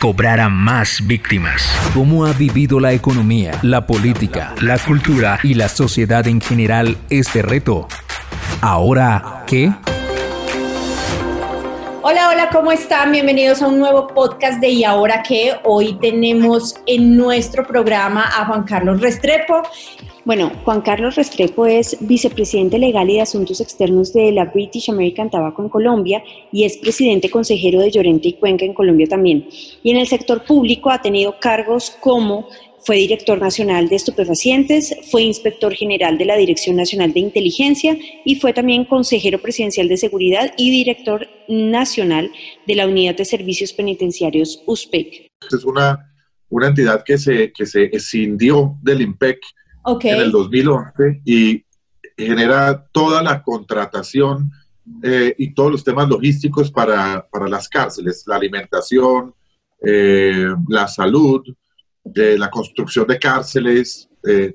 cobrara más víctimas. ¿Cómo ha vivido la economía, la política, la cultura y la sociedad en general este reto? ¿Ahora qué? Hola, hola, ¿cómo están? Bienvenidos a un nuevo podcast de Y ahora qué. Hoy tenemos en nuestro programa a Juan Carlos Restrepo. Bueno, Juan Carlos Restrepo es vicepresidente legal y de asuntos externos de la British American Tobacco en Colombia y es presidente consejero de Llorente y Cuenca en Colombia también. Y en el sector público ha tenido cargos como fue director nacional de estupefacientes, fue inspector general de la Dirección Nacional de Inteligencia y fue también consejero presidencial de seguridad y director nacional de la Unidad de Servicios Penitenciarios USPEC. Es una, una entidad que se, que se escindió del IMPEC en el 2011 y genera toda la contratación eh, y todos los temas logísticos para, para las cárceles, la alimentación, eh, la salud, eh, la construcción de cárceles,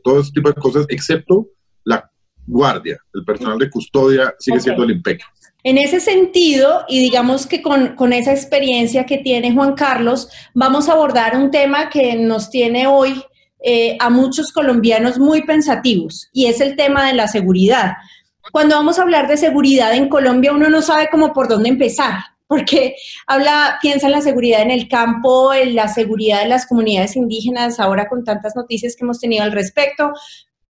todo ese tipo de cosas, excepto la guardia, el personal de custodia sigue siendo el IMPEC. En ese sentido, y digamos que con, con, esa experiencia que tiene Juan Carlos, vamos a abordar un tema que nos tiene hoy eh, a muchos colombianos muy pensativos y es el tema de la seguridad. Cuando vamos a hablar de seguridad en Colombia, uno no sabe cómo por dónde empezar, porque habla, piensa en la seguridad en el campo, en la seguridad de las comunidades indígenas, ahora con tantas noticias que hemos tenido al respecto,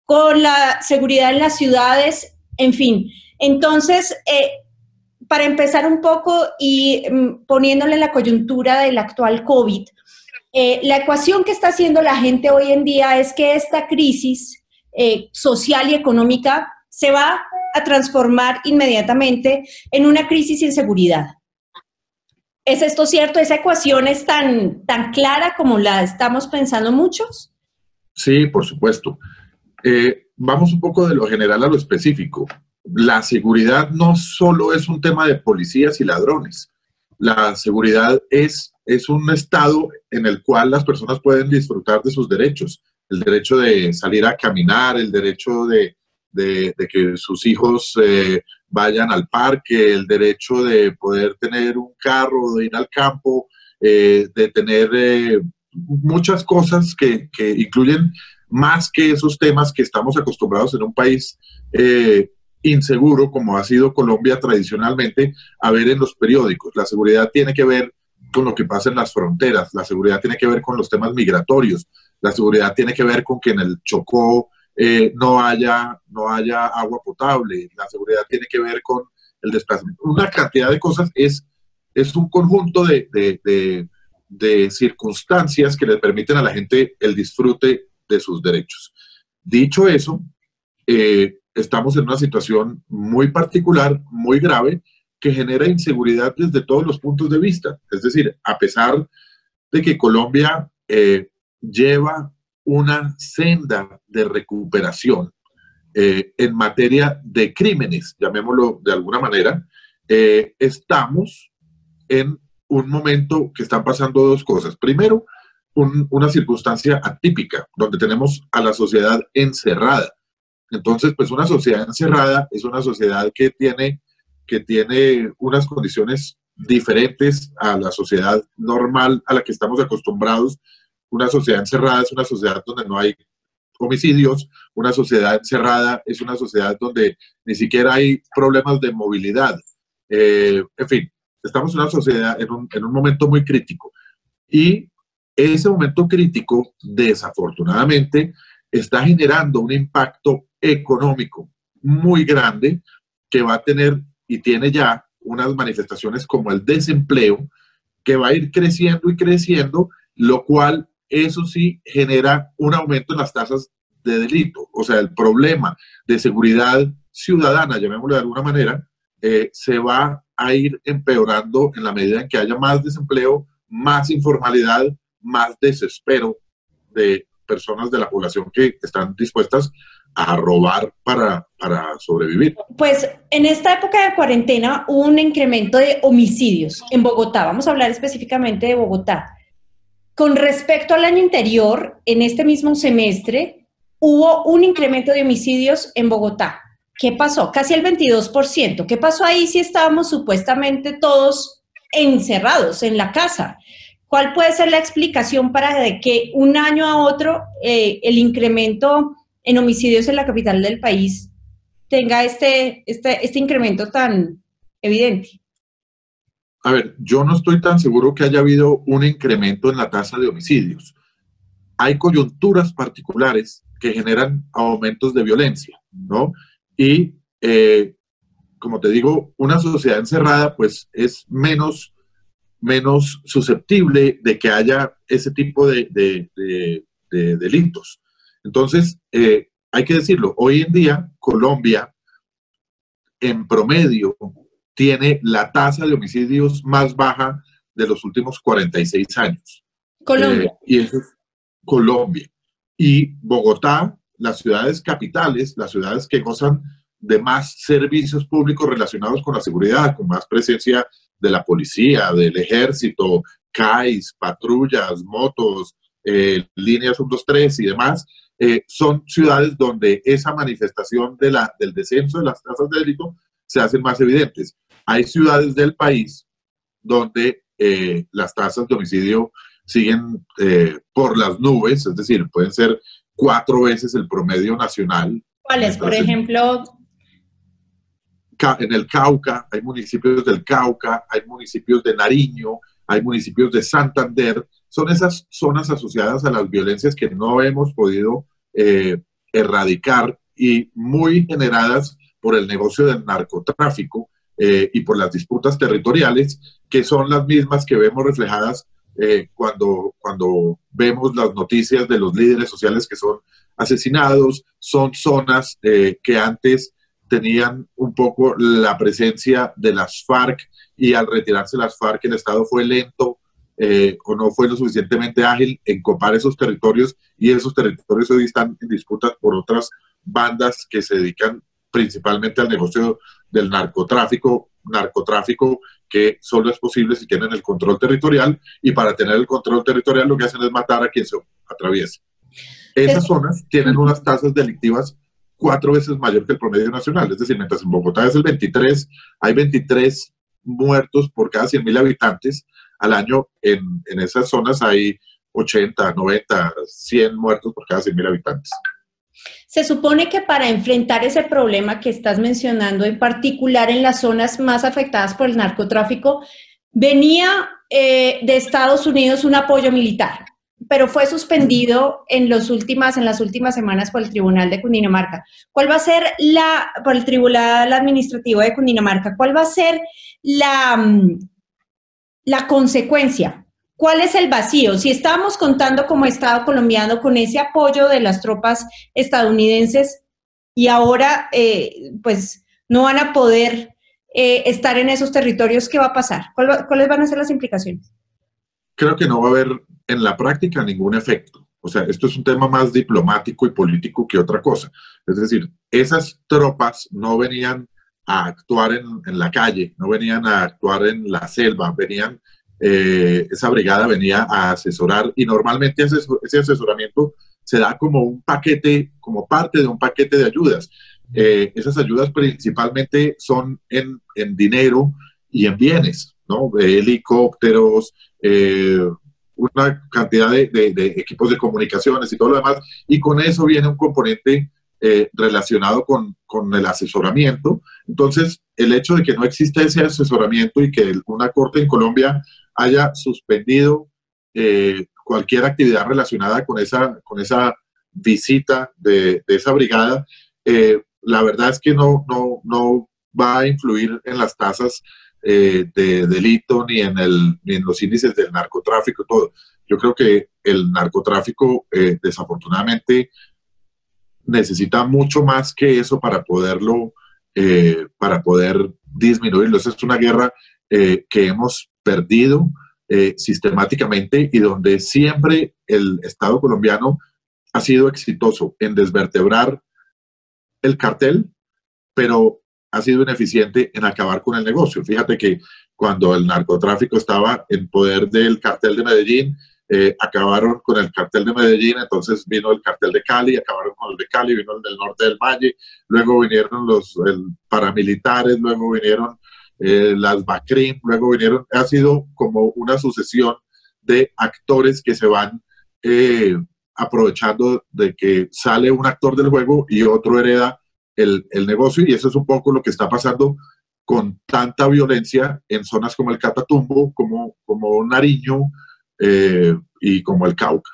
con la seguridad en las ciudades, en fin. Entonces, eh, para empezar un poco y mm, poniéndole la coyuntura del actual COVID, eh, la ecuación que está haciendo la gente hoy en día es que esta crisis eh, social y económica se va a transformar inmediatamente en una crisis de inseguridad. ¿Es esto cierto? ¿Esa ecuación es tan, tan clara como la estamos pensando muchos? Sí, por supuesto. Eh, vamos un poco de lo general a lo específico. La seguridad no solo es un tema de policías y ladrones. La seguridad es es un estado en el cual las personas pueden disfrutar de sus derechos, el derecho de salir a caminar, el derecho de, que sus hijos eh, vayan al parque, el derecho de poder tener un carro, de ir al campo, eh, de tener eh, muchas cosas que, que, incluyen más que esos temas que estamos acostumbrados en un país inseguro como ha sido Colombia tradicionalmente a ver en los periódicos. La seguridad tiene que ver con lo que pasa en las fronteras, la seguridad tiene que ver con los temas migratorios, la seguridad tiene que ver con que en el Chocó eh, no, haya, no haya agua potable, la seguridad tiene que ver con el desplazamiento. Una cantidad de cosas es, es un conjunto de, de, de, circunstancias que le permiten a la gente el disfrute de sus derechos. Dicho eso, eh, estamos en una situación muy particular, muy grave, que genera inseguridad desde todos los puntos de vista. Es decir, a pesar de que Colombia eh, lleva una senda de recuperación eh, en materia de crímenes, llamémoslo de alguna manera, eh, estamos en un momento que están pasando dos cosas. Primero, una circunstancia atípica, donde tenemos a la sociedad encerrada. Entonces, pues una sociedad encerrada es una sociedad que tiene que tiene unas condiciones diferentes a la sociedad normal a la que estamos acostumbrados. Una sociedad encerrada es una sociedad donde no hay homicidios, una sociedad encerrada es una sociedad donde ni siquiera hay problemas de movilidad. Eh, en fin, estamos en una sociedad en un, en un momento muy crítico. Y ese momento crítico, desafortunadamente, está generando un impacto económico muy grande que va a tener y tiene ya unas manifestaciones como el desempleo, que va a ir creciendo y creciendo, lo cual, eso sí, genera un aumento en las tasas de delito. O sea, el problema de seguridad ciudadana, llamémoslo de alguna manera, eh, se va a ir empeorando en la medida en que haya más desempleo, más informalidad, más desespero de personas de la población que están dispuestas a robar para, para sobrevivir. Pues en esta época de cuarentena hubo un incremento de homicidios en Bogotá. Vamos a hablar específicamente de Bogotá. Con respecto al año anterior, en este mismo semestre, hubo un incremento de homicidios en Bogotá. ¿Qué pasó? Casi el 22%. ¿Qué pasó ahí si estábamos supuestamente todos encerrados en la casa? ¿Cuál puede ser la explicación para que un año a otro eh, el incremento en homicidios en la capital del país tenga este, este, este incremento tan evidente? A ver, yo no estoy tan seguro que haya habido un incremento en la tasa de homicidios. Hay coyunturas particulares que generan aumentos de violencia, ¿no? Y, eh, como te digo, una sociedad encerrada, pues es menos, menos susceptible de que haya ese tipo de, de delitos. Entonces, eh, hay que decirlo, hoy en día Colombia, en promedio, tiene la tasa de homicidios más baja de los últimos 46 años. Colombia. Eh, y eso es Colombia. Y Bogotá, las ciudades capitales, las ciudades que gozan de más servicios públicos relacionados con la seguridad, con más presencia de la policía, del ejército, CAIS, patrullas, motos, eh, líneas 123 y demás, eh, son ciudades donde esa manifestación de la, del descenso de las tasas de delito se hacen más evidentes. Hay ciudades del país donde eh, las tasas de homicidio siguen eh, por las nubes, es decir, pueden ser cuatro veces el promedio nacional. ¿Cuáles? Por ejemplo. En el Cauca, hay municipios del Cauca, hay municipios de Nariño, hay municipios de Santander, son esas zonas asociadas a las violencias que no hemos podido eh, erradicar y muy generadas por el negocio del narcotráfico eh, y por las disputas territoriales, que son las mismas que vemos reflejadas eh, cuando, cuando vemos las noticias de los líderes sociales que son asesinados, son zonas que antes tenían un poco la presencia de las FARC y al retirarse las FARC el Estado fue lento eh, o no fue lo suficientemente ágil en copar esos territorios y esos territorios hoy están en disputas por otras bandas que se dedican principalmente al negocio del narcotráfico, narcotráfico que solo es posible si tienen el control territorial y para tener el control territorial lo que hacen es matar a quien se atraviese. Esas zonas tienen unas tasas delictivas cuatro veces mayor que el promedio nacional, es decir, mientras en Bogotá es el 23, hay 23 muertos por cada 100.000 habitantes, al año en, en, esas zonas hay 80, 90, 100 muertos por cada 100.000 habitantes. Se supone que para enfrentar ese problema que estás mencionando, en particular en las zonas más afectadas por el narcotráfico, venía eh, de Estados Unidos un apoyo militar, pero fue suspendido en, los últimas, en las últimas semanas por el Tribunal de Cundinamarca. ¿Cuál va a ser la, por el Tribunal Administrativo de Cundinamarca, cuál va a ser la, mm, la consecuencia. ¿Cuál es el vacío? Si estábamos contando como Estado colombiano con ese apoyo de las tropas estadounidenses y ahora eh, pues no van a poder eh, estar en esos territorios, ¿qué va a pasar? ¿Cuáles van a ser las implicaciones? Creo que no va a haber en la práctica ningún efecto. O sea, esto es un tema más diplomático y político que otra cosa. Es decir, esas tropas no venían a actuar en, en, la calle, no venían a actuar en la selva, venían, eh, esa brigada venía a asesorar y normalmente ese, ese, asesoramiento se da como un paquete, como parte de un paquete de ayudas. Eh, esas ayudas principalmente son en, en, dinero y en bienes, ¿no? helicópteros, eh, una cantidad de, de, de equipos de comunicaciones y todo lo demás, y con eso viene un componente eh, relacionado con, con, el asesoramiento. Entonces, el hecho de que no exista ese asesoramiento y que una corte en Colombia haya suspendido eh, cualquier actividad relacionada con esa, con esa visita de, esa brigada, eh, la verdad es que no, no, no va a influir en las tasas de delito ni en, el, ni en los índices del narcotráfico, todo. Yo creo que el narcotráfico, desafortunadamente, necesita mucho más que eso para poderlo, eh, para poder disminuirlo. Esa es una guerra eh, que hemos perdido eh, sistemáticamente y donde siempre el Estado colombiano ha sido exitoso en desvertebrar el cartel, pero ha sido ineficiente en acabar con el negocio. Fíjate que cuando el narcotráfico estaba en poder del cartel de Medellín, eh, acabaron con el cartel de Medellín, entonces vino el cartel de Cali, acabaron con el de Cali, vino el del norte del Valle, luego vinieron los paramilitares, luego vinieron eh, las BACRIM, luego vinieron, ha sido como una sucesión de actores que se van eh, aprovechando de que sale un actor del juego y otro hereda el, el negocio y eso es un poco lo que está pasando con tanta violencia en zonas como el Catatumbo, como, como Nariño, eh, y como el Cauca.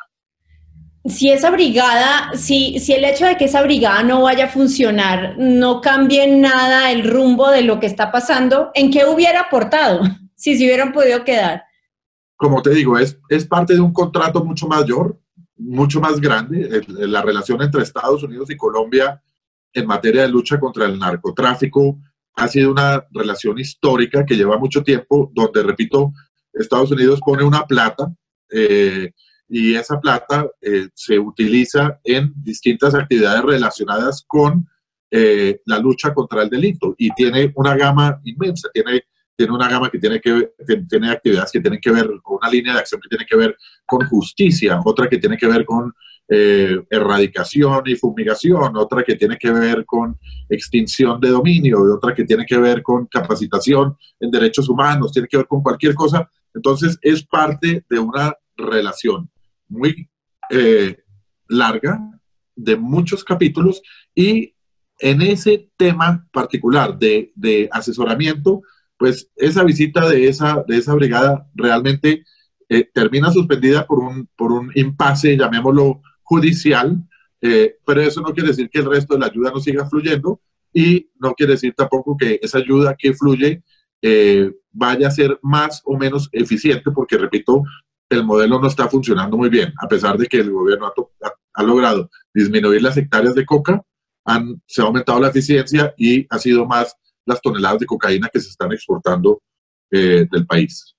Si esa brigada, si, si el hecho de que esa brigada no vaya a funcionar no cambie nada el rumbo de lo que está pasando, ¿en qué hubiera aportado si se hubieran podido quedar? Como te digo, es, es parte de un contrato mucho mayor, mucho más grande. la relación entre Estados Unidos y Colombia en materia de lucha contra el narcotráfico ha sido una relación histórica que lleva mucho tiempo, donde, repito, Estados Unidos pone una plata eh, y esa plata eh, se utiliza en distintas actividades relacionadas con eh, la lucha contra el delito y tiene una gama inmensa, tiene, tiene una gama que tiene, que tiene actividades que tienen que ver una línea de acción que tiene que ver con justicia, otra que tiene que ver con erradicación y fumigación, otra que tiene que ver con extinción de dominio, y otra que tiene que ver con capacitación en derechos humanos, tiene que ver con cualquier cosa entonces es parte de una relación muy eh, larga, de muchos capítulos, y en ese tema particular de, asesoramiento, pues esa visita de esa, de esa brigada realmente eh, termina suspendida por un, por un impasse, llamémoslo judicial, eh, pero eso no quiere decir que el resto de la ayuda no siga fluyendo y no quiere decir tampoco que esa ayuda que fluye eh, vaya a ser más o menos eficiente, porque repito, el modelo no está funcionando muy bien, a pesar de que el gobierno ha, logrado disminuir las hectáreas de coca, han, se ha aumentado la eficiencia y ha sido más las toneladas de cocaína que se están exportando eh, del país.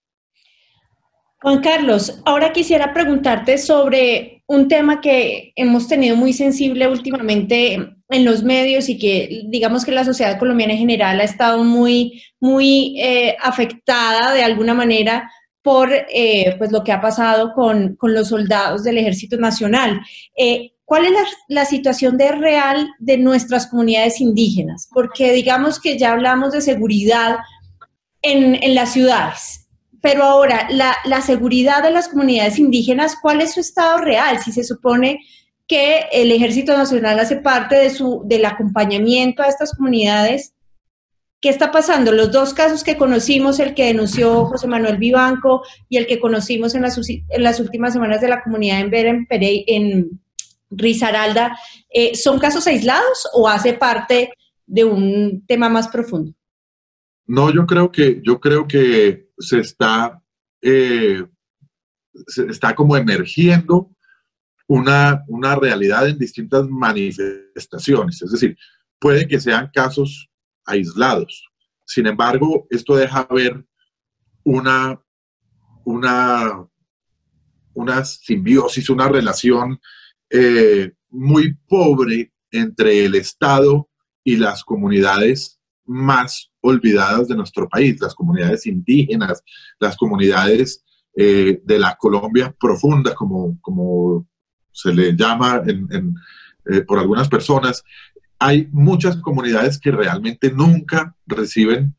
Juan Carlos, ahora quisiera preguntarte sobre un tema que hemos tenido muy sensible últimamente en los medios y que digamos que la sociedad colombiana en general ha estado muy, muy eh, afectada de alguna manera por eh, pues lo que ha pasado con, los soldados del Ejército Nacional. Eh, ¿Cuál es la, situación de real de nuestras comunidades indígenas? Porque digamos que ya hablamos de seguridad en, en las ciudades, pero ahora, la, seguridad de las comunidades indígenas, ¿cuál es su estado real? Si se supone que el Ejército Nacional hace parte de su, del acompañamiento a estas comunidades, ¿qué está pasando? Los dos casos que conocimos, el que denunció José Manuel Vivanco y el que conocimos en las, en últimas semanas de la comunidad en Beren, en Risaralda, eh, ¿son casos aislados o hace parte de un tema más profundo? No, yo creo que, yo creo que se está, eh, se está como emergiendo una, una realidad en distintas manifestaciones. Es decir, puede que sean casos aislados. Sin embargo, esto deja ver una, una, una simbiosis, una relación eh, muy pobre entre el Estado y las comunidades más olvidadas de nuestro país, las comunidades indígenas, las comunidades eh, de la Colombia profunda, como, como se le llama eh, por algunas personas. Hay muchas comunidades que realmente nunca reciben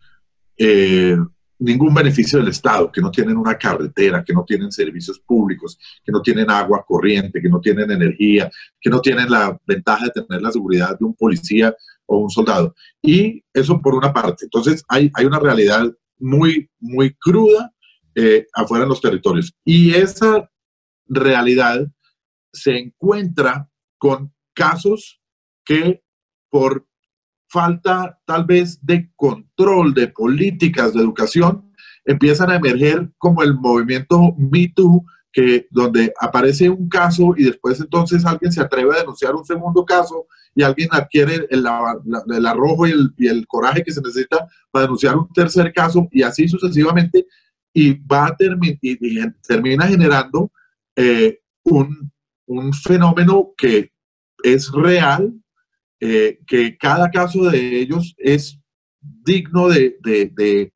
eh, ningún beneficio del Estado, que no tienen una carretera, que no tienen servicios públicos, que no tienen agua corriente, que no tienen energía, que no tienen la ventaja de tener la seguridad de un policía o un soldado. Y eso por una parte. Entonces hay, hay una realidad muy, muy cruda eh, afuera en los territorios. Y esa realidad se encuentra con casos que por falta tal vez de control de políticas de educación empiezan a emerger como el movimiento Me que donde aparece un caso y después entonces alguien se atreve a denunciar un segundo caso y alguien adquiere el, arrojo y el, coraje que se necesita para denunciar un tercer caso y así sucesivamente y va termina generando eh, un, fenómeno que es real, eh, que cada caso de ellos es digno de,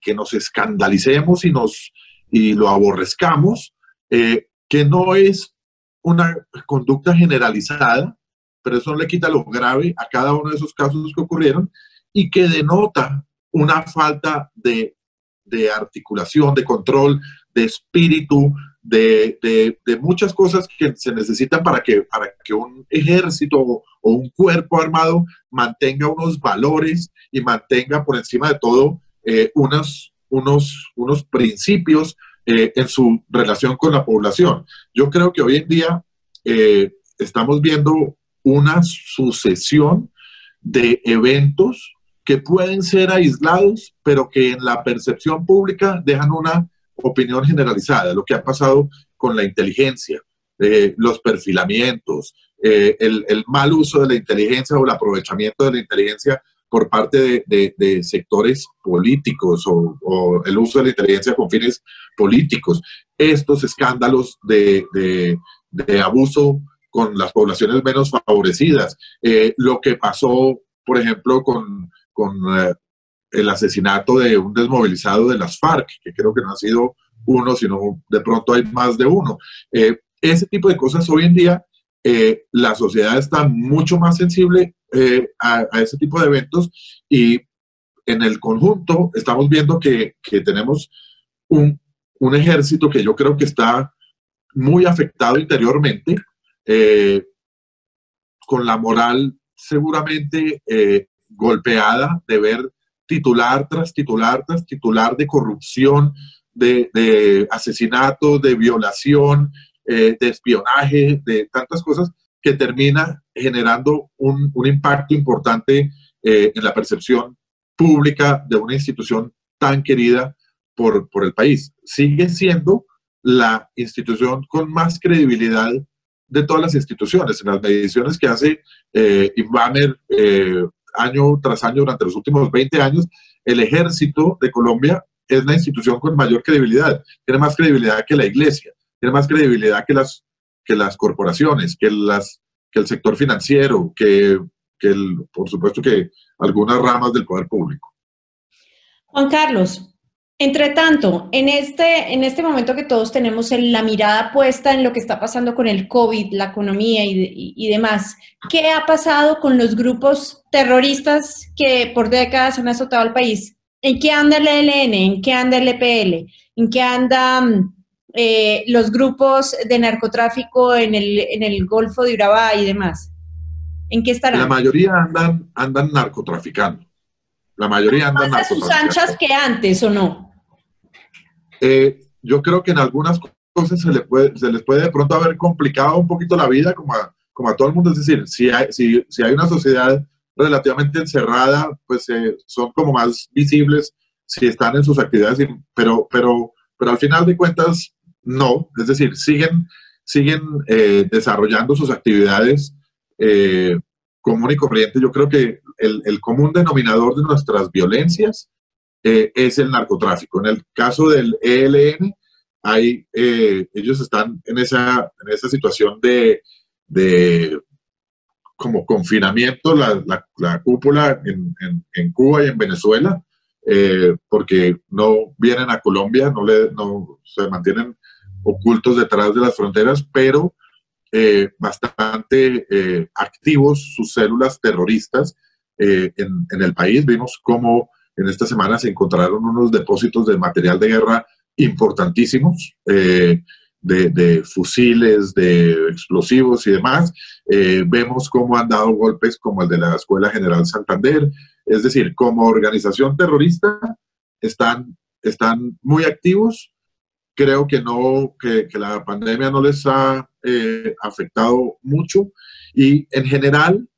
que nos escandalicemos y, nos, y lo aborrezcamos, eh, que no es una conducta generalizada, pero eso no le quita lo grave a cada uno de esos casos que ocurrieron y que denota una falta de, articulación, de control, de espíritu, de, muchas cosas que se necesitan para que, para que un ejército o, un cuerpo armado mantenga unos valores y mantenga por encima de todo eh, unos, unos, unos principios eh, en su relación con la población. Yo creo que hoy en día eh, estamos viendo una sucesión de eventos que pueden ser aislados, pero que en la percepción pública dejan una opinión generalizada. Lo que ha pasado con la inteligencia, eh, los perfilamientos, el, mal uso de la inteligencia o el aprovechamiento de la inteligencia por parte de, sectores políticos o, el uso de la inteligencia con fines políticos. Estos escándalos de, abuso con las poblaciones menos favorecidas. Eh, lo que pasó, por ejemplo, con, eh, el asesinato de un desmovilizado de las FARC, que creo que no ha sido uno, sino de pronto hay más de uno. Eh, ese tipo de cosas hoy en día, la sociedad está mucho más sensible eh, a, ese tipo de eventos y en el conjunto estamos viendo que, tenemos un, ejército que yo creo que está muy afectado interiormente, eh, con la moral seguramente eh, golpeada de ver titular tras titular tras titular de corrupción, de, de asesinato, de violación, de espionaje, de tantas cosas que termina generando un, impacto importante eh, en la percepción pública de una institución tan querida por, el país. Sigue siendo la institución con más credibilidad de todas las instituciones. En las mediciones que hace eh, eh, año tras año durante los últimos 20 años, el ejército de Colombia es la institución con mayor credibilidad. Tiene más credibilidad que la iglesia, tiene más credibilidad que las que las corporaciones, que, las, que el sector financiero, que, que el, por supuesto que algunas ramas del poder público. Juan Carlos, entre tanto, en este, en este momento que todos tenemos la mirada puesta en lo que está pasando con el COVID, la economía y, y, demás, ¿qué ha pasado con los grupos terroristas que por décadas han azotado al país? ¿En qué anda el ELN? ¿En qué anda el EPL? ¿En qué anda mm, eh, los grupos de narcotráfico en el, en el Golfo de Urabá y demás? ¿En qué estarán? La mayoría andan, andan narcotraficando. La mayoría andan ¿Más a sus anchas que antes o no? Eh, yo creo que en algunas cosas se, le puede, se les puede de pronto haber complicado un poquito la vida, como a, como a todo el mundo. Es decir, si hay, si, hay una sociedad relativamente encerrada, pues eh, son como más visibles si están en sus actividades, pero, pero, pero al final de cuentas no, es decir, siguen, siguen eh, desarrollando sus actividades eh, común y corriente. Yo creo que el, común denominador de nuestras violencias eh, es el narcotráfico. En el caso del ELN, hay, ellos están en esa, en esa situación de, como confinamiento, la, cúpula en, Cuba y en Venezuela, porque no vienen a Colombia, no, le, no se mantienen ocultos detrás de las fronteras, pero eh, bastante eh, activos sus células terroristas eh, en, el país. Vimos cómo en esta semana se encontraron unos depósitos de material de guerra importantísimos, de, fusiles, de explosivos y demás. vemos cómo han dado golpes como el de la Escuela General Santander. Es decir, como organización terrorista están, están muy activos creo que no, que, la pandemia no les ha eh, afectado mucho y en general,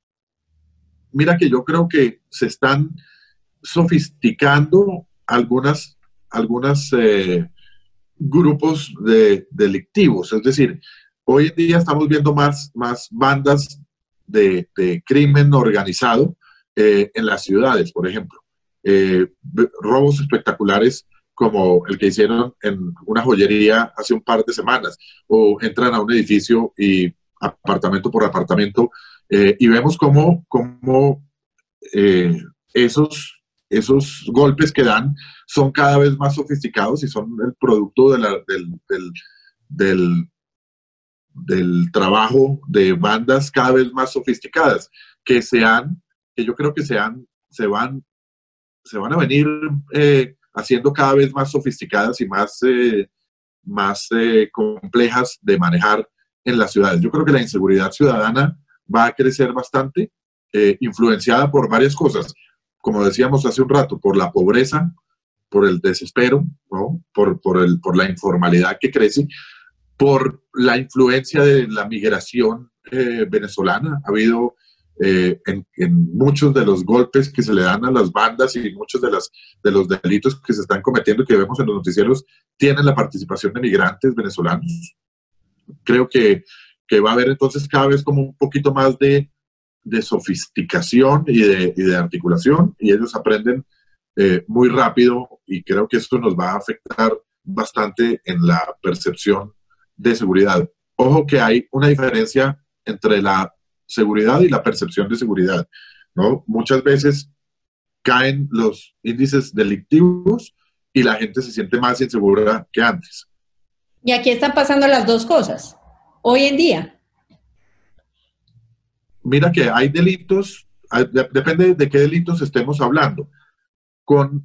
mira que yo creo que se están sofisticando algunas, algunas eh, grupos de, delictivos, es decir, hoy en día estamos viendo más, más bandas de, crimen organizado eh, en las ciudades, por ejemplo. robos espectaculares como el que hicieron en una joyería hace un par de semanas, o entran a un edificio y apartamento por apartamento Eh, y vemos cómo, cómo eh, esos, esos golpes que dan son cada vez más sofisticados y son el producto del, del, del, trabajo de bandas cada vez más sofisticadas, que sean, que yo creo que sean, se van, se van a venir eh, haciendo cada vez más sofisticadas y más, eh, más eh, complejas de manejar en las ciudades. Yo creo que la inseguridad ciudadana va a crecer bastante, influenciada por varias cosas. Como decíamos hace un rato, por la pobreza, por el desespero, ¿no? por, por, el, por la informalidad que crece, por la influencia de la migración eh, venezolana. Ha habido eh, en, muchos de los golpes que se le dan a las bandas y muchos de, las, de los delitos que se están cometiendo que vemos en los noticieros tienen la participación de migrantes venezolanos. Creo que, que va a haber entonces cada vez como un poquito más de, de sofisticación y de, articulación y ellos aprenden eh, muy rápido y creo que esto nos va a afectar bastante en la percepción de seguridad. Ojo que hay una diferencia entre la seguridad y la percepción de seguridad. ¿no? Muchas veces caen los índices delictivos y la gente se siente más insegura que antes. Y aquí están pasando las dos cosas, hoy en día. Mira que hay delitos, depende de qué delitos estemos hablando. Con,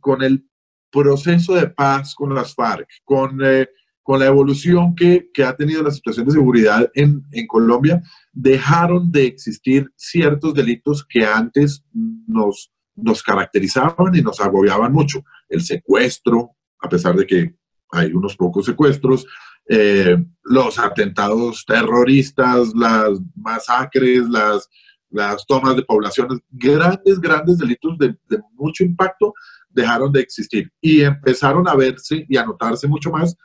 con el proceso de paz con las FARC, con eh, con la evolución que, ha tenido la situación de seguridad en, Colombia, dejaron de existir ciertos delitos que antes nos, nos caracterizaban y nos agobiaban mucho. El secuestro, a pesar de que hay unos pocos secuestros, eh, los atentados terroristas, las masacres, las, las tomas de poblaciones, grandes, grandes delitos de, de mucho impacto dejaron de existir y empezaron a verse y a notarse mucho más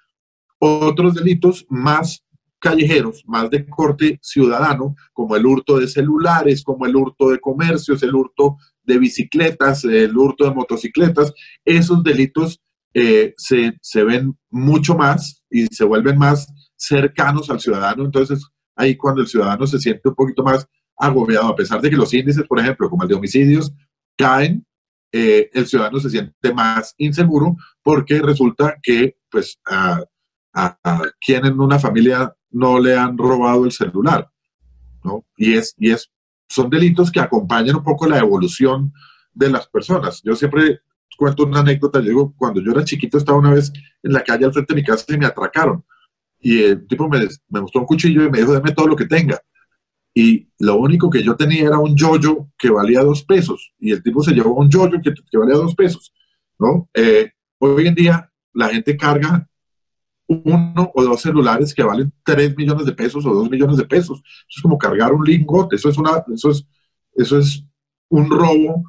otros delitos más callejeros, más de corte ciudadano, como el hurto de celulares, como el hurto de comercios, el hurto de bicicletas, el hurto de motocicletas, esos delitos eh, se, se, ven mucho más y se vuelven más cercanos al ciudadano. Entonces, ahí cuando el ciudadano se siente un poquito más agobiado, a pesar de que los índices, por ejemplo, como el de homicidios, caen, eh, el ciudadano se siente más inseguro porque resulta que, pues, uh, a, quien en una familia no le han robado el celular, ¿no? Y es, y es, son delitos que acompañan un poco la evolución de las personas. Yo siempre cuento una anécdota, yo digo, cuando yo era chiquito estaba una vez en la calle al frente de mi casa y me atracaron. Y el tipo me, me mostró un cuchillo y me dijo, deme todo lo que tenga. Y lo único que yo tenía era un yoyo que valía dos pesos. Y el tipo se llevó un yoyo que, que valía dos pesos, ¿no? Eh, hoy en día la gente carga uno o dos celulares que valen 3 millones de pesos o 2 millones de pesos. Eso es como cargar un lingote, eso es, una, eso es, eso es un robo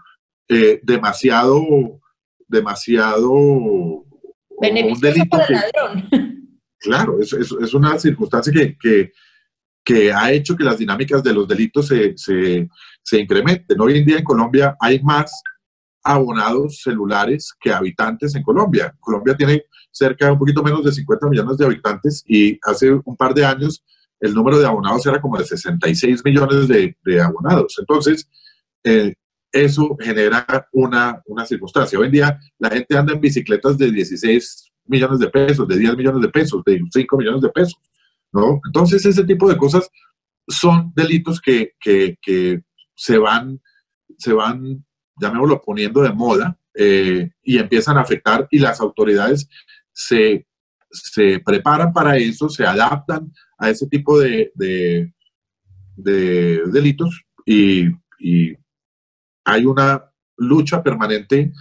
eh, demasiado, demasiado... un delito claro, es, es, una circunstancia que, que, que, ha hecho que las dinámicas de los delitos se, se, se incrementen. Hoy en día en Colombia hay más abonados celulares que habitantes en Colombia. Colombia tiene cerca de un poquito menos de 50 millones de habitantes y hace un par de años el número de abonados era como de 66 millones de, abonados. Entonces, eh, eso genera una, una circunstancia. Hoy en día la gente anda en bicicletas de 16 millones de pesos, de 10 millones de pesos, de 5 millones de pesos, ¿no? Entonces, ese tipo de cosas son delitos que, que, se van, se van, llamémoslo, poniendo de moda eh, y empiezan a afectar y las autoridades se, se preparan para eso, se adaptan a ese tipo de, de, delitos y, hay una lucha permanente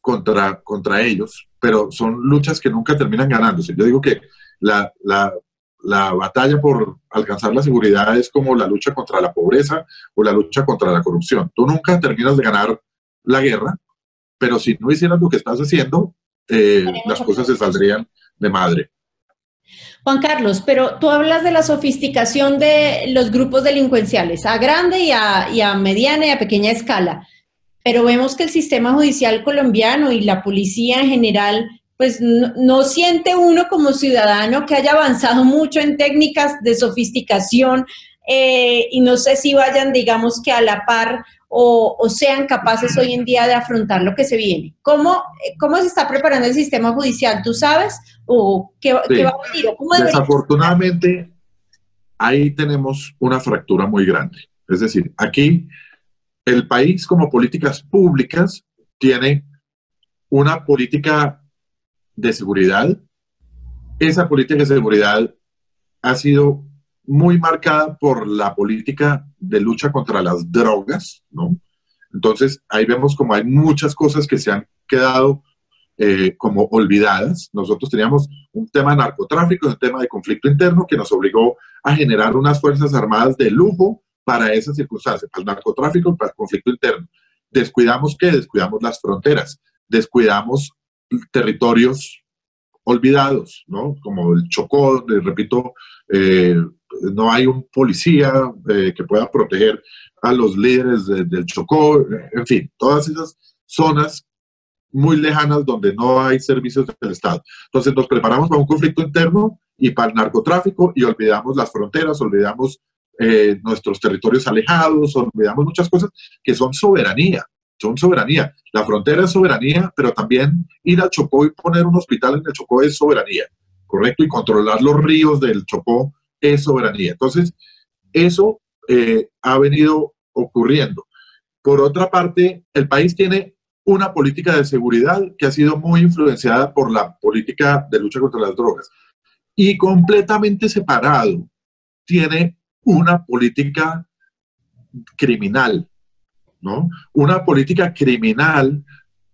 contra, contra ellos, pero son luchas que nunca terminan ganándose. Yo digo que la, la, la batalla por alcanzar la seguridad es como la lucha contra la pobreza o la lucha contra la corrupción. Tú nunca terminas de ganar la guerra, pero si no hicieras lo que estás haciendo, eh, las cosas se saldrían de madre. Juan Carlos, pero tú hablas de la sofisticación de los grupos delincuenciales a grande y a, mediana y a pequeña escala, pero vemos que el sistema judicial colombiano y la policía en general, pues no, siente uno como ciudadano que haya avanzado mucho en técnicas de sofisticación eh, y no sé si vayan, digamos que a la par o, sean capaces hoy en día de afrontar lo que se viene. ¿Cómo, ¿Cómo se está preparando el sistema judicial? ¿Tú sabes? ¿O qué, va a venir? Desafortunadamente, ahí tenemos una fractura muy grande. Es decir, aquí el país como políticas públicas tiene una política de seguridad. Esa política de seguridad ha sido muy marcada por la política de lucha contra las drogas, ¿no? Entonces, ahí vemos como hay muchas cosas que se han quedado eh, como olvidadas. Nosotros teníamos un tema de narcotráfico, un tema de conflicto interno que nos obligó a generar unas fuerzas armadas de lujo para esas circunstancias, para el narcotráfico y para el conflicto interno. Descuidamos qué? Descuidamos las fronteras, descuidamos territorios olvidados, ¿no? Como el Chocó, repito, eh, no hay un policía eh, que pueda proteger a los líderes del Chocó, en fin, todas esas zonas muy lejanas donde no hay servicios del Estado. Entonces nos preparamos para un conflicto interno y para el narcotráfico y olvidamos las fronteras, olvidamos eh, nuestros territorios alejados, olvidamos muchas cosas que son soberanía, son soberanía. La frontera es soberanía, pero también ir al Chocó y poner un hospital en el Chocó es soberanía, ¿correcto? Y controlar los ríos del Chocó es soberanía. Entonces, eso eh, ha venido ocurriendo. Por otra parte, el país tiene una política de seguridad que ha sido muy influenciada por la política de lucha contra las drogas y completamente separado tiene una política criminal, ¿no? Una política criminal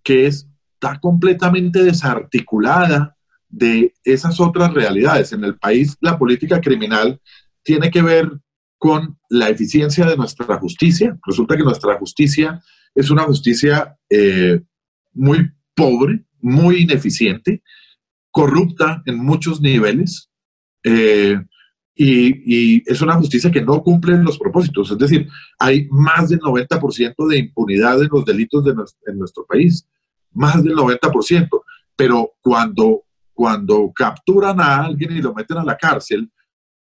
que está completamente desarticulada de esas otras realidades. En el país, la política criminal tiene que ver con la eficiencia de nuestra justicia. Resulta que nuestra justicia es una justicia eh, muy pobre, muy ineficiente, corrupta en muchos niveles. Eh, y, es una justicia que no cumple los propósitos. Es decir, hay más del 90% de impunidad en los delitos de en nuestro país. Más del 90%. Pero cuando cuando capturan a alguien y lo meten a la cárcel,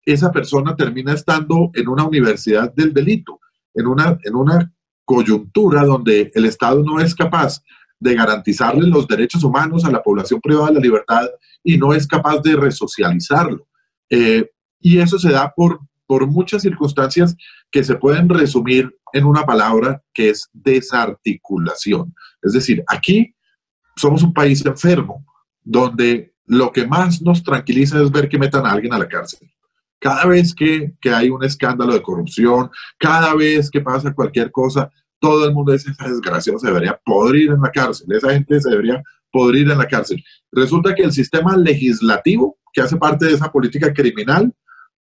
esa persona termina estando en una universidad del delito, en una, en una coyuntura donde el Estado no es capaz de garantizarle los derechos humanos a la población privada de la libertad y no es capaz de resocializarlo. Eh, y eso se da por, por muchas circunstancias que se pueden resumir en una palabra que es desarticulación. Es decir, aquí somos un país enfermo, donde lo que más nos tranquiliza es ver que metan a alguien a la cárcel. Cada vez que, hay un escándalo de corrupción, cada vez que pasa cualquier cosa, todo el mundo dice, esa desgracia se debería podrir en la cárcel, esa gente se debería podrir en la cárcel. Resulta que el sistema legislativo, que hace parte de esa política criminal,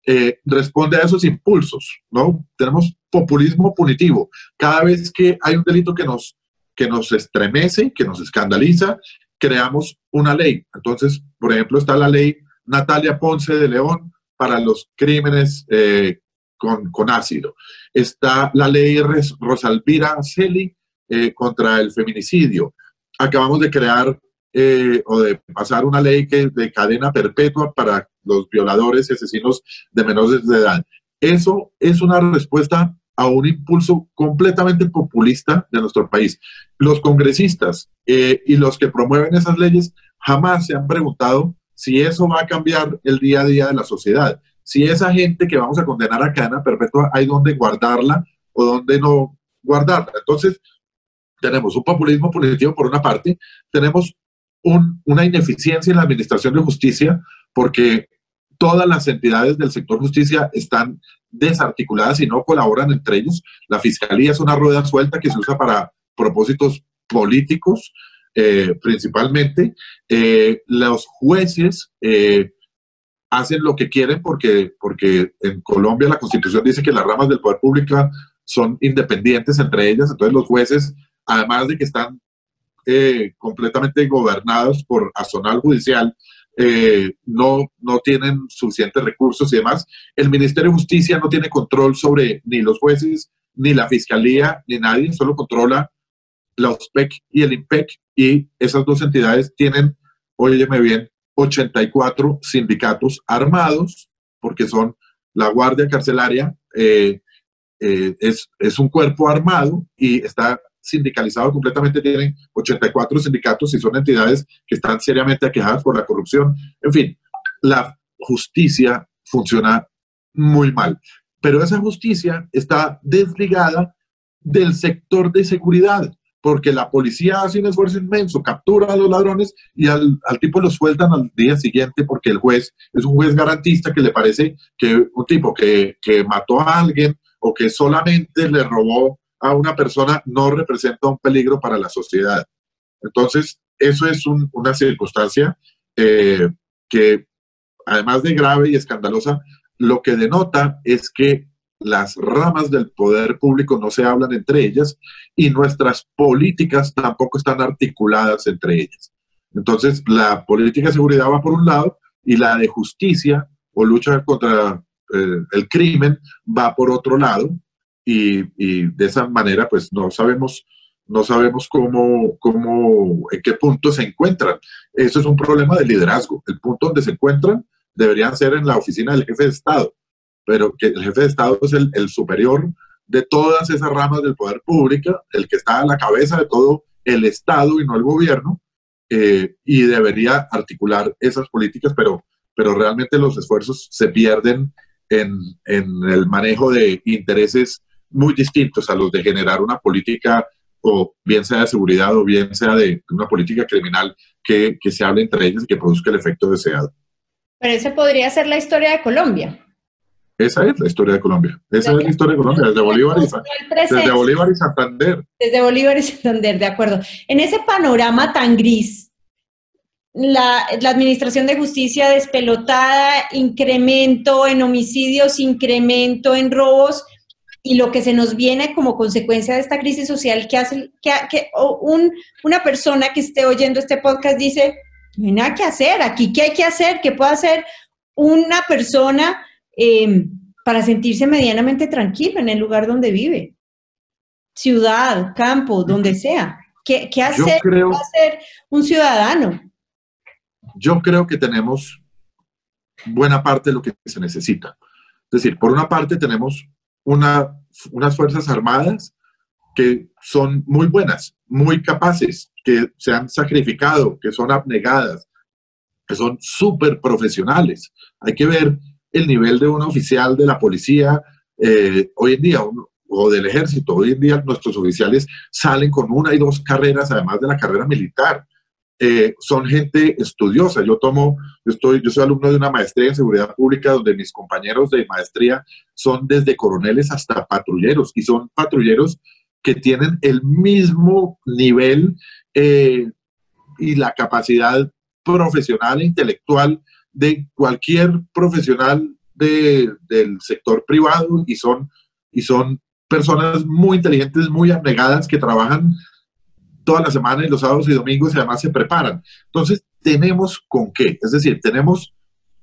eh, responde a esos impulsos, ¿no? Tenemos populismo punitivo. Cada vez que hay un delito que nos, que nos estremece, que nos escandaliza, creamos una ley. Entonces, por ejemplo, está la ley Natalia Ponce de León para los crímenes eh, con, ácido. Está la ley Rosalvira Celi eh, contra el feminicidio. Acabamos de crear eh, o de pasar una ley que de cadena perpetua para los violadores y asesinos de menores de edad. Eso es una respuesta a un impulso completamente populista de nuestro país. Los congresistas eh, y los que promueven esas leyes jamás se han preguntado si eso va a cambiar el día a día de la sociedad. Si esa gente que vamos a condenar a cadena perpetua hay donde guardarla o donde no guardarla. Entonces, tenemos un populismo punitivo por una parte, tenemos una ineficiencia en la administración de justicia porque todas las entidades del sector justicia están desarticuladas y no colaboran entre ellos. La fiscalía es una rueda suelta que se usa para propósitos políticos eh, principalmente. Eh, los jueces eh, hacen lo que quieren porque, porque en Colombia la constitución dice que las ramas del poder público son independientes entre ellas, entonces los jueces, además de que están completamente gobernados por azonal judicial, eh, no, no tienen suficientes recursos y demás. El Ministerio de Justicia no tiene control sobre ni los jueces, ni la Fiscalía, ni nadie, solo controla la OSPEC y el IMPEC y esas dos entidades tienen, óyeme bien, 84 sindicatos armados porque son la guardia carcelaria eh, eh, es, es un cuerpo armado y está sindicalizado completamente, tienen 84 sindicatos y son entidades que están seriamente aquejadas por la corrupción. En fin, la justicia funciona muy mal, pero esa justicia está desligada del sector de seguridad, porque la policía hace un esfuerzo inmenso, captura a los ladrones y al, tipo lo sueltan al día siguiente porque el juez es un juez garantista que le parece que un tipo que, que mató a alguien o que solamente le robó a una persona no representa un peligro para la sociedad. Entonces, eso es una circunstancia eh, que, además de grave y escandalosa, lo que denota es que las ramas del poder público no se hablan entre ellas y nuestras políticas tampoco están articuladas entre ellas. Entonces, la política de seguridad va por un lado y la de justicia o lucha contra eh, el crimen va por otro lado y, de esa manera pues no sabemos no sabemos cómo, cómo, en qué punto se encuentran. Eso es un problema de liderazgo. El punto donde se encuentran deberían ser en la oficina del jefe de Estado, pero que el jefe de Estado es el, superior de todas esas ramas del poder público, el que está a la cabeza de todo el Estado y no el gobierno, eh, y debería articular esas políticas, pero, pero realmente los esfuerzos se pierden en, en el manejo de intereses muy distintos a los de generar una política o bien sea de seguridad o bien sea de una política criminal que, que se hable entre ellas y que produzca el efecto deseado. Pero esa podría ser la historia de Colombia. Esa es la historia de Colombia. Esa es la historia de Colombia, desde Bolívar, y, desde Bolívar y Santander. Desde Bolívar y Santander, de acuerdo. En ese panorama tan gris, la, la, administración de justicia despelotada, incremento en homicidios, incremento en robos, y lo que se nos viene como consecuencia de esta crisis social que hace que, que un, una persona que esté oyendo este podcast dice, no hay nada que hacer, aquí qué hay que hacer, qué puede hacer una persona em, para sentirse medianamente tranquilo en el lugar donde vive, ciudad, campo, donde sea. ¿Qué, qué hacer, creo, hacer un ciudadano? Yo creo que tenemos buena parte de lo que se necesita. Es decir, por una parte tenemos una, unas Fuerzas Armadas que son muy buenas, muy capaces, que se han sacrificado, que son abnegadas, que son súper profesionales. Hay que ver el nivel de un oficial de la policía eh, hoy en día o del ejército. Hoy en día nuestros oficiales salen con una y dos carreras, además de la carrera militar. Eh, son gente estudiosa. Yo tomo, yo, estoy, yo soy alumno de una maestría en seguridad pública donde mis compañeros de maestría son desde coroneles hasta patrulleros y son patrulleros que tienen el mismo nivel eh, y la capacidad profesional e intelectual de cualquier profesional del sector privado y son, y son personas muy inteligentes, muy abnegadas que trabajan toda la semana y los sábados y domingos y además se preparan. Entonces, tenemos con qué. Es decir, tenemos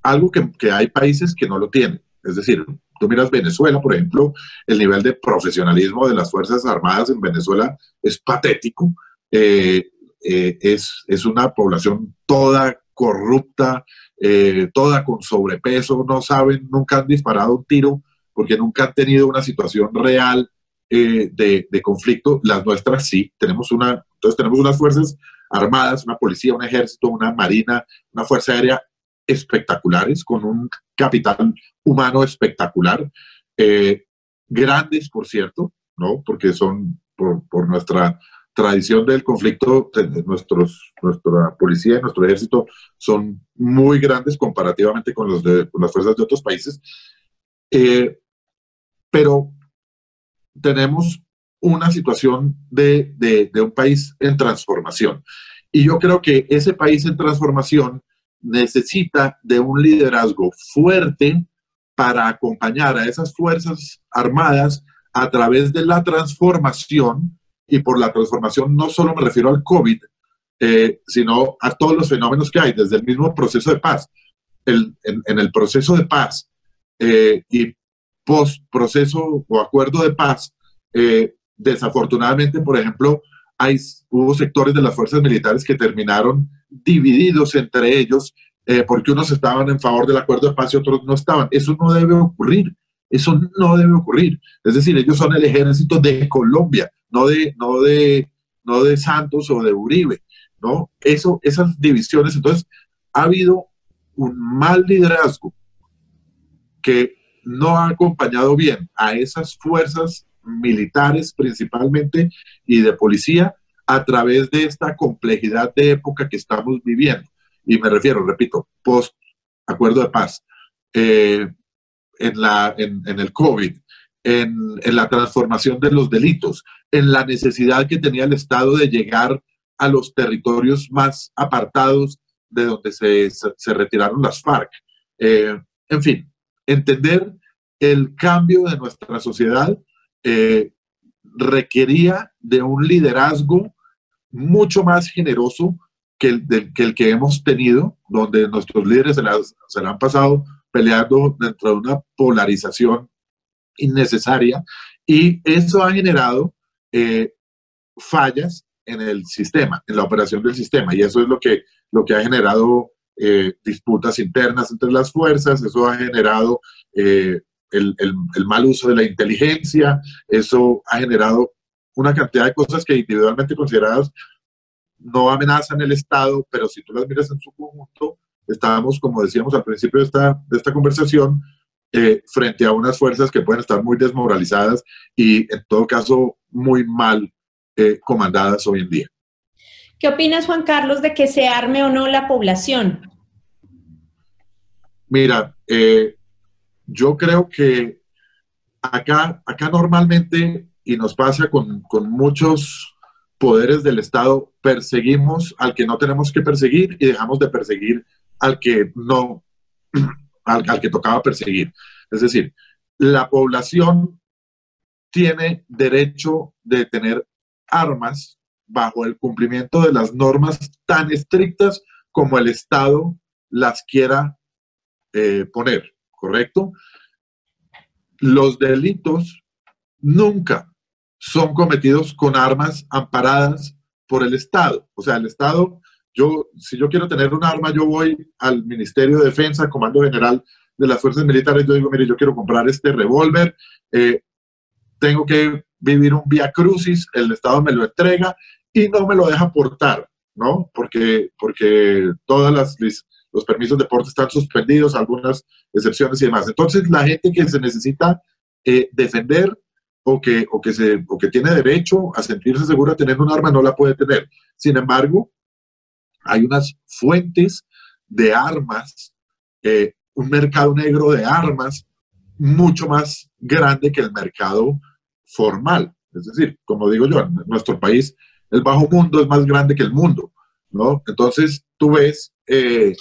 algo que, hay países que no lo tienen. Es decir, tú miras Venezuela, por ejemplo, el nivel de profesionalismo de las Fuerzas Armadas en Venezuela es patético. Eh, eh, es, es, una población toda corrupta, eh, toda con sobrepeso, no saben, nunca han disparado un tiro porque nunca han tenido una situación real de, de, conflicto. Las nuestras sí, tenemos una entonces tenemos unas fuerzas armadas, una policía, un ejército, una marina, una fuerza aérea espectaculares, con un capital humano espectacular, eh, grandes, por cierto, ¿no? Porque son, por, nuestra tradición del conflicto, nuestros, nuestra policía y nuestro ejército son muy grandes comparativamente con, los de, las fuerzas de otros países. Eh, pero tenemos una situación de, de, un país en transformación. Y yo creo que ese país en transformación necesita de un liderazgo fuerte para acompañar a esas fuerzas armadas a través de la transformación, y por la transformación no solo me refiero al COVID, eh, sino a todos los fenómenos que hay, desde el mismo proceso de paz. El, en, el proceso de paz eh, y post proceso o acuerdo de paz, eh, Desafortunadamente, por ejemplo, hay, hubo sectores de las fuerzas militares que terminaron divididos entre ellos eh, porque unos estaban en favor del acuerdo de paz y otros no estaban. Eso no debe ocurrir. Eso no debe ocurrir. Es decir, ellos son el ejército de Colombia, no de, no de, no de Santos o de Uribe. ¿no? Eso, esas divisiones. Entonces, ha habido un mal liderazgo que no ha acompañado bien a esas fuerzas militares principalmente y de policía a través de esta complejidad de época que estamos viviendo. Y me refiero, repito, post acuerdo de paz, eh, en, la, en, el COVID, en, la transformación de los delitos, en la necesidad que tenía el Estado de llegar a los territorios más apartados de donde se, se retiraron las FARC. Eh, en fin, entender el cambio de nuestra sociedad eh, requería de un liderazgo mucho más generoso que el, que hemos tenido, donde nuestros líderes se, han pasado peleando dentro de una polarización innecesaria. Y eso ha generado eh, fallas en el sistema, en la operación del sistema. Y eso es lo que, lo que ha generado eh, disputas internas entre las fuerzas, eso ha generado eh, el, mal uso de la inteligencia, eso ha generado una cantidad de cosas que individualmente consideradas no amenazan el Estado, pero si tú las miras en su conjunto, estábamos, como decíamos al principio de esta, conversación, eh, frente a unas fuerzas que pueden estar muy desmoralizadas y en todo caso muy mal comandadas hoy en día. ¿Qué opinas, Juan Carlos, de que se arme o no la población? Mira, eh, yo creo que acá, acá normalmente, y nos pasa con, muchos poderes del Estado, perseguimos al que no tenemos que perseguir y dejamos de perseguir al que no, al, al, que tocaba perseguir. Es decir, la población tiene derecho de tener armas bajo el cumplimiento de las normas tan estrictas como el Estado las quiera eh, poner, ¿correcto? Los delitos nunca son cometidos con armas amparadas por el Estado. O sea, el Estado, yo, si yo quiero tener un arma, yo voy al Ministerio de Defensa, Comando General de las Fuerzas Militares, yo digo, mire, yo quiero comprar este revólver, eh, tengo que vivir un vía crucis, el Estado me lo entrega y no me lo deja portar, ¿no? Porque, porque todas las, los permisos de porte están suspendidos, algunas excepciones y demás. Entonces, la gente que se necesita eh, defender o que, o, que se, o que tiene derecho a sentirse segura tener un arma no la puede tener. Sin embargo, hay unas fuentes de armas, eh, un mercado negro de armas mucho más grande que el mercado formal. Es decir, como digo yo, en nuestro país el bajo mundo es más grande que el mundo, ¿no? Entonces tú ves eh,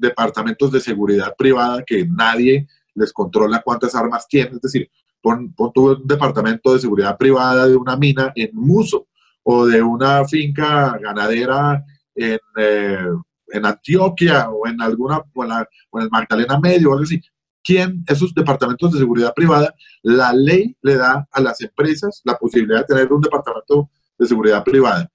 departamentos de seguridad privada que nadie les controla cuántas armas tienen, es decir, pon, pon un departamento de seguridad privada de una mina en Muso o de una finca ganadera en, eh, en Antioquia o en alguna, o en, el Magdalena Medio o algo así. ¿Quién, esos departamentos de seguridad privada, la ley le da a las empresas la posibilidad de tener un departamento de seguridad privada.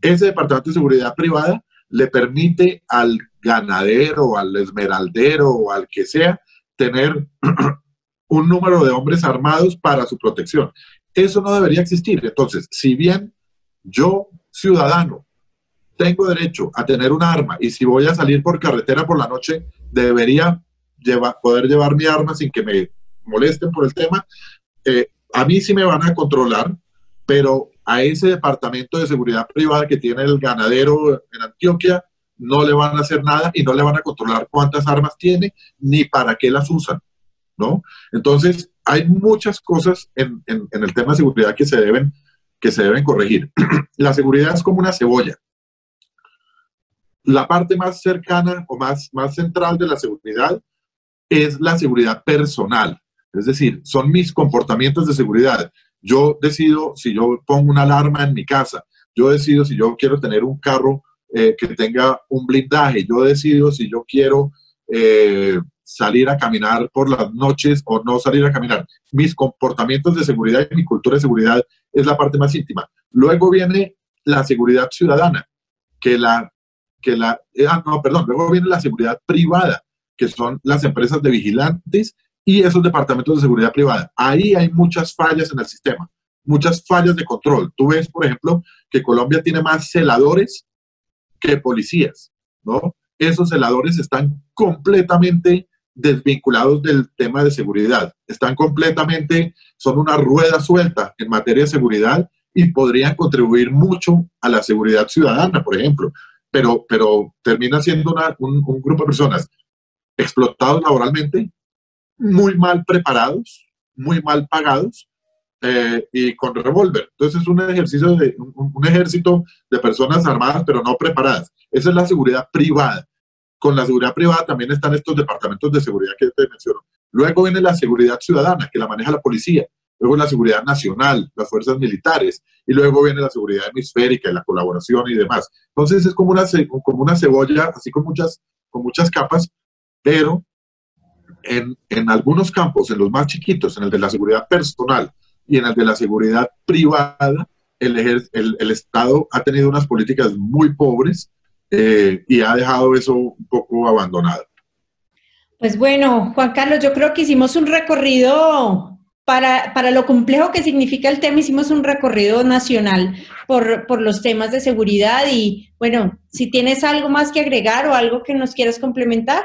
Ese departamento de seguridad privada le permite al ganadero, al esmeraldero o al que sea tener un número de hombres armados para su protección. Eso no debería existir. Entonces, si bien yo, ciudadano, tengo derecho a tener un arma y si voy a salir por carretera por la noche, debería poder llevar mi arma sin que me molesten por el tema, eh, a mí sí me van a controlar, pero a ese departamento de seguridad privada que tiene el ganadero en Antioquia, no le van a hacer nada y no le van a controlar cuántas armas tiene ni para qué las usan, ¿no? Entonces, hay muchas cosas en, el tema de seguridad que se deben, que se deben corregir. la seguridad es como una cebolla. La parte más cercana o más, más central de la seguridad es la seguridad personal. Es decir, son mis comportamientos de seguridad. Yo decido si yo pongo una alarma en mi casa, yo decido si yo quiero tener un carro eh, que tenga un blindaje, yo decido si yo quiero eh, salir a caminar por las noches o no salir a caminar. Mis comportamientos de seguridad y mi cultura de seguridad es la parte más íntima. Luego viene la seguridad ciudadana, que la, que la, eh, ah, no, perdón, luego viene la seguridad privada, que son las empresas de vigilantes y esos departamentos de seguridad privada. Ahí hay muchas fallas en el sistema, muchas fallas de control. Tú ves, por ejemplo, que Colombia tiene más celadores que policías, ¿no? Esos celadores están completamente desvinculados del tema de seguridad. Están completamente, son una rueda suelta en materia de seguridad y podrían contribuir mucho a la seguridad ciudadana, por ejemplo. Pero, pero termina siendo un, un grupo de personas explotados laboralmente, muy mal preparados, muy mal pagados eh, y con revólver. Entonces es un ejercicio de un, ejército de personas armadas pero no preparadas. Esa es la seguridad privada. Con la seguridad privada también están estos departamentos de seguridad que te menciono. Luego viene la seguridad ciudadana, que la maneja la policía. Luego la seguridad nacional, las fuerzas militares. Y luego viene la seguridad hemisférica y la colaboración y demás. Entonces es como una, como una cebolla, así con muchas, con muchas capas, pero en, en algunos campos, en los más chiquitos, en el de la seguridad personal, y en el de la seguridad privada, el, el, el Estado ha tenido unas políticas muy pobres eh, y ha dejado eso un poco abandonado. Pues bueno, Juan Carlos, yo creo que hicimos un recorrido para, para, lo complejo que significa el tema, hicimos un recorrido nacional por, por, los temas de seguridad y bueno, si tienes algo más que agregar o algo que nos quieras complementar.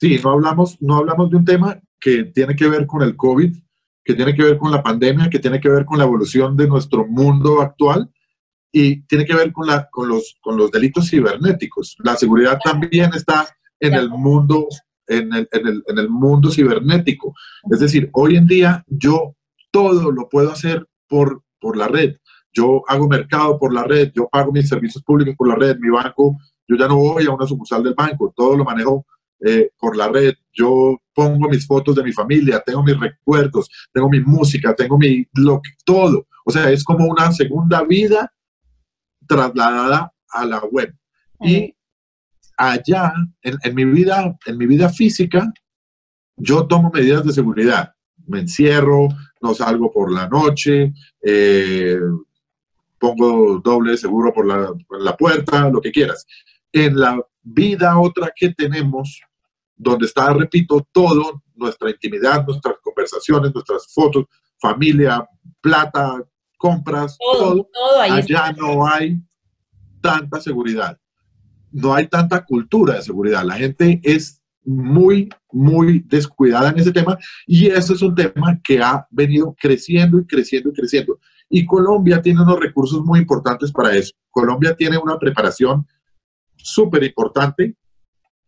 Sí, no hablamos, no hablamos de un tema que tiene que ver con el COVID, que tiene que ver con la pandemia, que tiene que ver con la evolución de nuestro mundo actual y tiene que ver con, la, con, los, con los delitos cibernéticos. La seguridad también está en el mundo en el, en, el, en el, mundo cibernético. Es decir, hoy en día yo todo lo puedo hacer por, por la red. Yo hago mercado por la red, yo pago mis servicios públicos por la red, mi banco, yo ya no voy a una sucursal del banco, todo lo manejo eh, por la red. Yo pongo mis fotos de mi familia, tengo mis recuerdos, tengo mi música, tengo mi lo, todo. O sea, es como una segunda vida trasladada a la web. Y allá, en, mi vida, en mi vida física, yo tomo medidas de seguridad. Me encierro, no salgo por la noche, eh, pongo doble seguro por la, por la puerta, lo que quieras. En la vida otra que tenemos, donde está, repito, todo, nuestra intimidad, nuestras conversaciones, nuestras fotos, familia, plata, compras, todo, allá no hay tanta seguridad, no hay tanta cultura de seguridad, la gente es muy, muy descuidada en ese tema y eso es un tema que ha venido creciendo y creciendo y creciendo. Y Colombia tiene unos recursos muy importantes para eso. Colombia tiene una preparación súper importante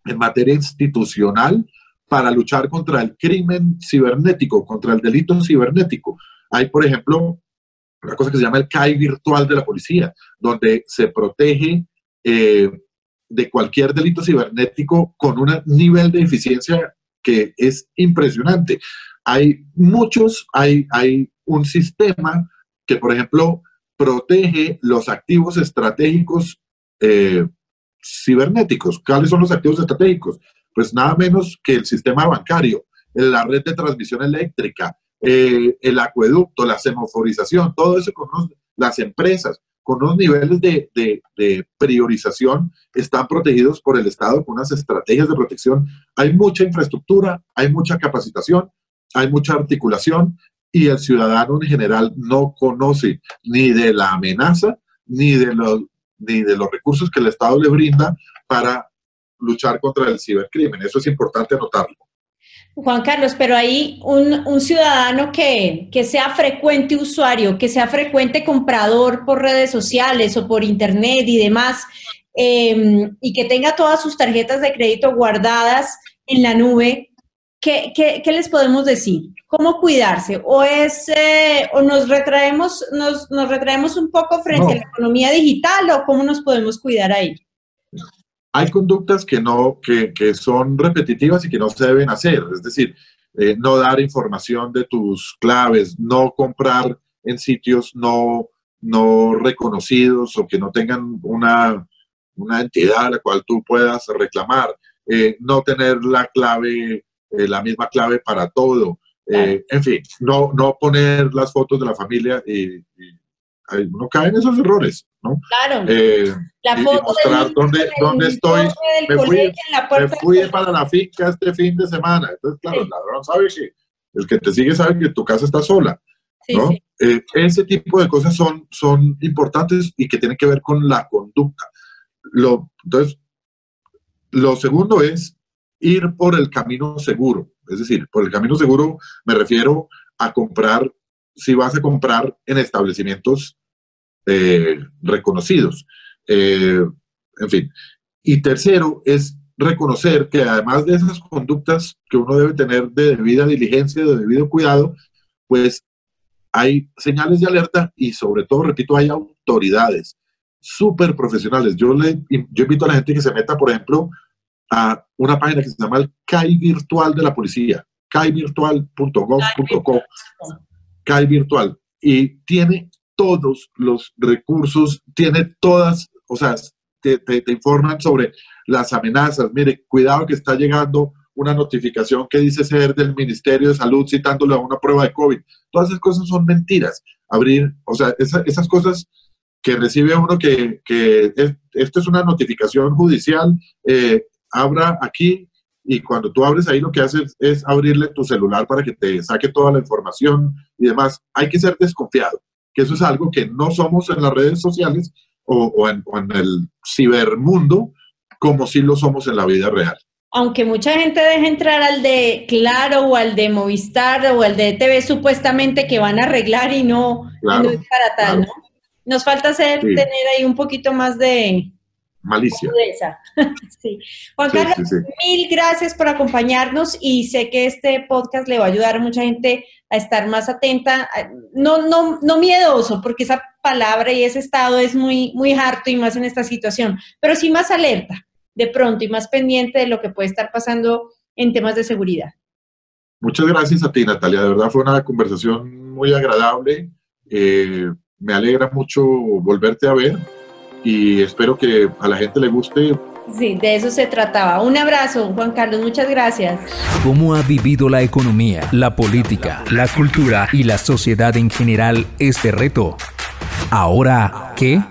en materia institucional para luchar contra el crimen cibernético, contra el delito cibernético. Hay, por ejemplo, una cosa que se llama el CAI virtual de la policía, donde se protege eh, de cualquier delito cibernético con un nivel de eficiencia que es impresionante. Hay muchos, hay, hay un sistema que, por ejemplo, protege los activos estratégicos eh, cibernéticos. ¿Cuáles son los activos estratégicos? Pues nada menos que el sistema bancario, la red de transmisión eléctrica, eh, el acueducto, la semaforización, todo eso con las empresas con unos niveles de, de, priorización están protegidos por el Estado con unas estrategias de protección. Hay mucha infraestructura, hay mucha capacitación, hay mucha articulación y el ciudadano en general no conoce ni de la amenaza ni de los ni de los recursos que el Estado le brinda para luchar contra el cibercrimen. Eso es importante anotarlo. Juan Carlos, pero hay un, ciudadano que, sea frecuente usuario, que sea frecuente comprador por redes sociales o por internet y demás, em, y que tenga todas sus tarjetas de crédito guardadas en la nube, ¿qué, qué les podemos decir? Cómo cuidarse o es eh, o nos retraemos nos, nos, retraemos un poco frente a la economía digital o cómo nos podemos cuidar ahí hay conductas que no que, que son repetitivas y que no se deben hacer es decir eh, no dar información de tus claves no comprar en sitios no no reconocidos o que no tengan una, una entidad a la cual tú puedas reclamar eh, no tener la clave la misma clave para todo, eh, en fin, no, no poner las fotos de la familia y, uno cae en esos errores, ¿no? Claro. Eh, la y- y foto mostrar del- dónde, del dónde estoy. Me fui, me fui para la finca este fin de semana. Entonces, claro, Sí. el ladrón sabe que el que te sigue sabe que tu casa está sola, Sí, ¿no? sí. Eh, ese tipo de cosas son, son importantes y que tienen que ver con la conducta. Lo, entonces, lo segundo es ir por el camino seguro. Es decir, por el camino seguro me refiero a comprar, si vas a comprar en establecimientos eh, reconocidos. Eh, en fin. Y tercero es reconocer que además de esas conductas que uno debe tener de debida diligencia, de debido cuidado, pues hay señales de alerta y sobre todo, repito, hay autoridades súper profesionales. Yo, yo invito a la gente que se meta, por ejemplo, a una página que se llama el CAI Virtual de la Policía, caivirtual.gov.co, CAI Virtual, y tiene todos los recursos, tiene todas, o sea, te, te, te informan sobre las amenazas. Mire, cuidado que está llegando una notificación que dice ser del Ministerio de Salud citándole a una prueba de COVID. Todas esas cosas son mentiras. Abrir, o sea, esa, esas cosas que recibe uno que, que es, esto es una notificación judicial, eh, abra aquí y cuando tú abres ahí lo que haces es abrirle tu celular para que te saque toda la información y demás. Hay que ser desconfiado, que eso es algo que no somos en las redes sociales o, o, en, o en el cibermundo como si lo somos en la vida real aunque mucha gente deja entrar al de Claro o al de Movistar o al de TV supuestamente que van a arreglar y no, claro, y no es para tal, claro. ¿no? Nos falta hacer, Sí. tener ahí un poquito más de malicia. sí. Juan Carlos, sí, sí. mil gracias por acompañarnos y sé que este podcast le va a ayudar a mucha gente a estar más atenta, no, no, no miedoso, porque esa palabra y ese estado es muy, muy harto y más en esta situación, pero sí más alerta de pronto y más pendiente de lo que puede estar pasando en temas de seguridad. Muchas gracias a ti, Natalia. De verdad fue una conversación muy agradable. Eh, me alegra mucho volverte a ver y espero que a la gente le guste. Sí, de eso se trataba. Un abrazo, Juan Carlos, muchas gracias. ¿Cómo ha vivido la economía, la política, la cultura y la sociedad en general este reto? Ahora, ¿qué?